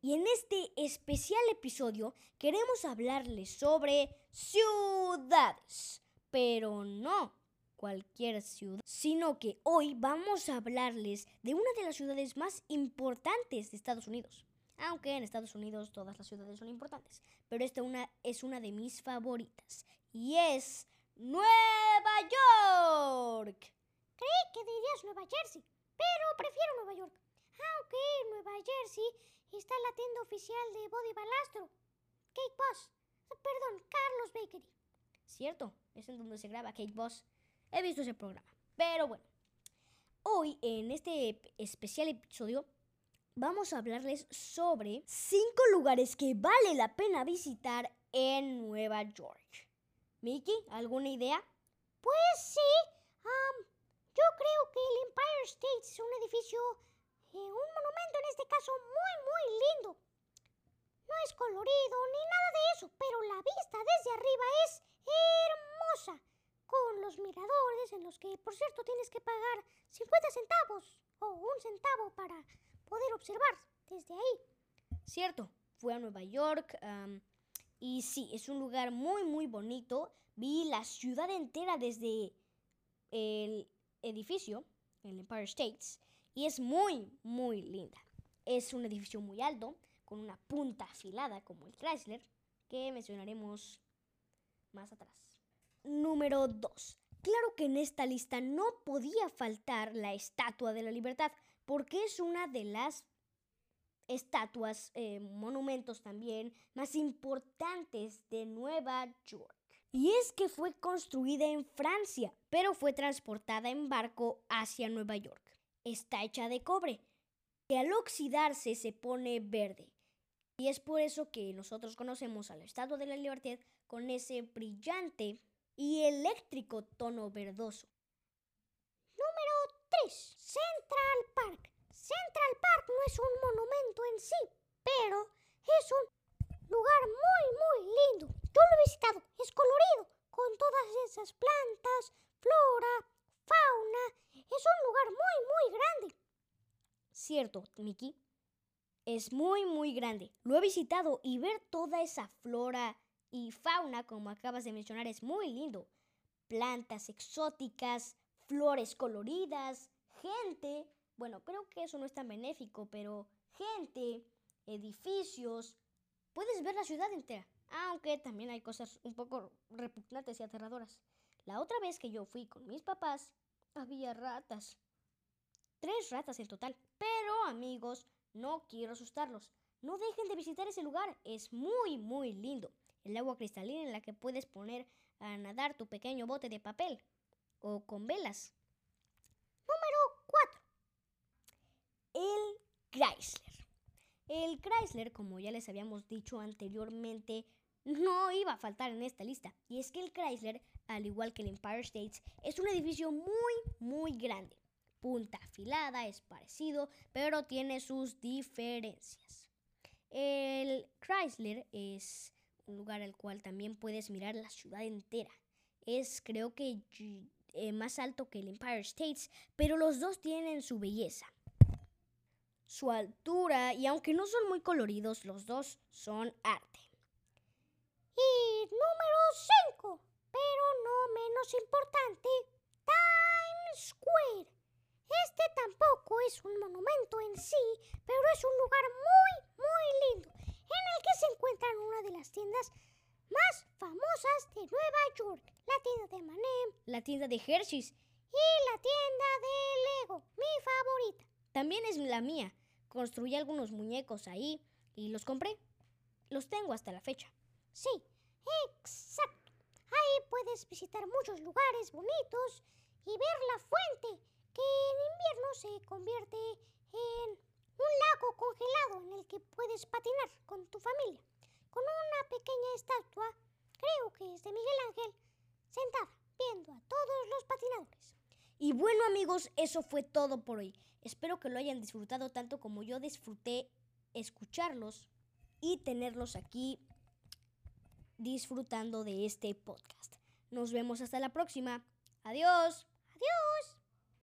Y en este especial episodio queremos hablarles sobre ciudades, pero no cualquier ciudad, sino que hoy vamos a hablarles de una de las ciudades más importantes de Estados Unidos. Aunque en Estados Unidos todas las ciudades son importantes, pero esta una, es una de mis favoritas y es Nueva York. Creí que dirías Nueva Jersey, pero prefiero Nueva York. Aunque en Nueva Jersey está la tienda oficial de Body Balastro, Cake Boss, perdón, Carlos Bakery. Cierto, es en donde se graba Cake Boss. He visto ese programa. Pero bueno, hoy en este especial episodio vamos a hablarles sobre cinco lugares que vale la pena visitar en Nueva York. Mickey, ¿alguna idea? Pues sí, um, yo creo que el Empire State es un edificio, eh, un monumento en este caso muy, muy lindo. No es colorido ni nada de eso, pero la vista desde arriba es hermosa, con los miradores en los que, por cierto, tienes que pagar 50 centavos o un centavo para poder observar desde ahí. Cierto, fui a Nueva York um, y sí, es un lugar muy, muy bonito. Vi la ciudad entera desde el edificio, el Empire States, y es muy, muy linda. Es un edificio muy alto, con una punta afilada como el Chrysler, que mencionaremos más atrás. Número 2. Claro que en esta lista no podía faltar la Estatua de la Libertad, porque es una de las estatuas, eh, monumentos también más importantes de Nueva York. Y es que fue construida en Francia, pero fue transportada en barco hacia Nueva York. Está hecha de cobre, que al oxidarse se pone verde. Y es por eso que nosotros conocemos a la Estatua de la Libertad con ese brillante y eléctrico tono verdoso. Número 3. Central Park. Central Park no es un monumento en sí, pero es un lugar muy, muy lindo. Yo lo he visitado, es colorido, con todas esas plantas, flora, fauna. Es un lugar muy, muy grande. Cierto, Mickey. Es muy, muy grande. Lo he visitado y ver toda esa flora y fauna, como acabas de mencionar, es muy lindo. Plantas exóticas, flores coloridas, gente. Bueno, creo que eso no es tan benéfico, pero gente, edificios. Puedes ver la ciudad entera, aunque también hay cosas un poco repugnantes y aterradoras. La otra vez que yo fui con mis papás, había ratas. Tres ratas en total. Pero amigos, no quiero asustarlos. No dejen de visitar ese lugar. Es muy, muy lindo. El agua cristalina en la que puedes poner a nadar tu pequeño bote de papel. O con velas. Número 4. El Chrysler. El Chrysler, como ya les habíamos dicho anteriormente, no iba a faltar en esta lista. Y es que el Chrysler, al igual que el Empire State, es un edificio muy, muy grande. Punta afilada, es parecido, pero tiene sus diferencias. El Chrysler es un lugar al cual también puedes mirar la ciudad entera. Es creo que eh, más alto que el Empire State, pero los dos tienen su belleza. Su altura, y aunque no son muy coloridos, los dos son arte. Y número 5, pero no menos importante, Times Square. Es un monumento en sí, pero es un lugar muy, muy lindo, en el que se encuentran una de las tiendas más famosas de Nueva York, la tienda de Manem, La tienda de Hershey's y la tienda de Lego, mi favorita. también es la mía. Construí algunos muñecos ahí y los compré. Los tengo hasta la fecha. Sí, exacto. Ahí puedes visitar muchos lugares bonitos y ver la fuente, convierte en un lago congelado en el que puedes patinar con tu familia, con una pequeña estatua, creo que es de Miguel Ángel, sentada viendo a todos los patinadores. Y bueno amigos, eso fue todo por hoy. Espero que lo hayan disfrutado tanto como yo disfruté escucharlos y tenerlos aquí disfrutando de este podcast. Nos vemos hasta la próxima. Adiós.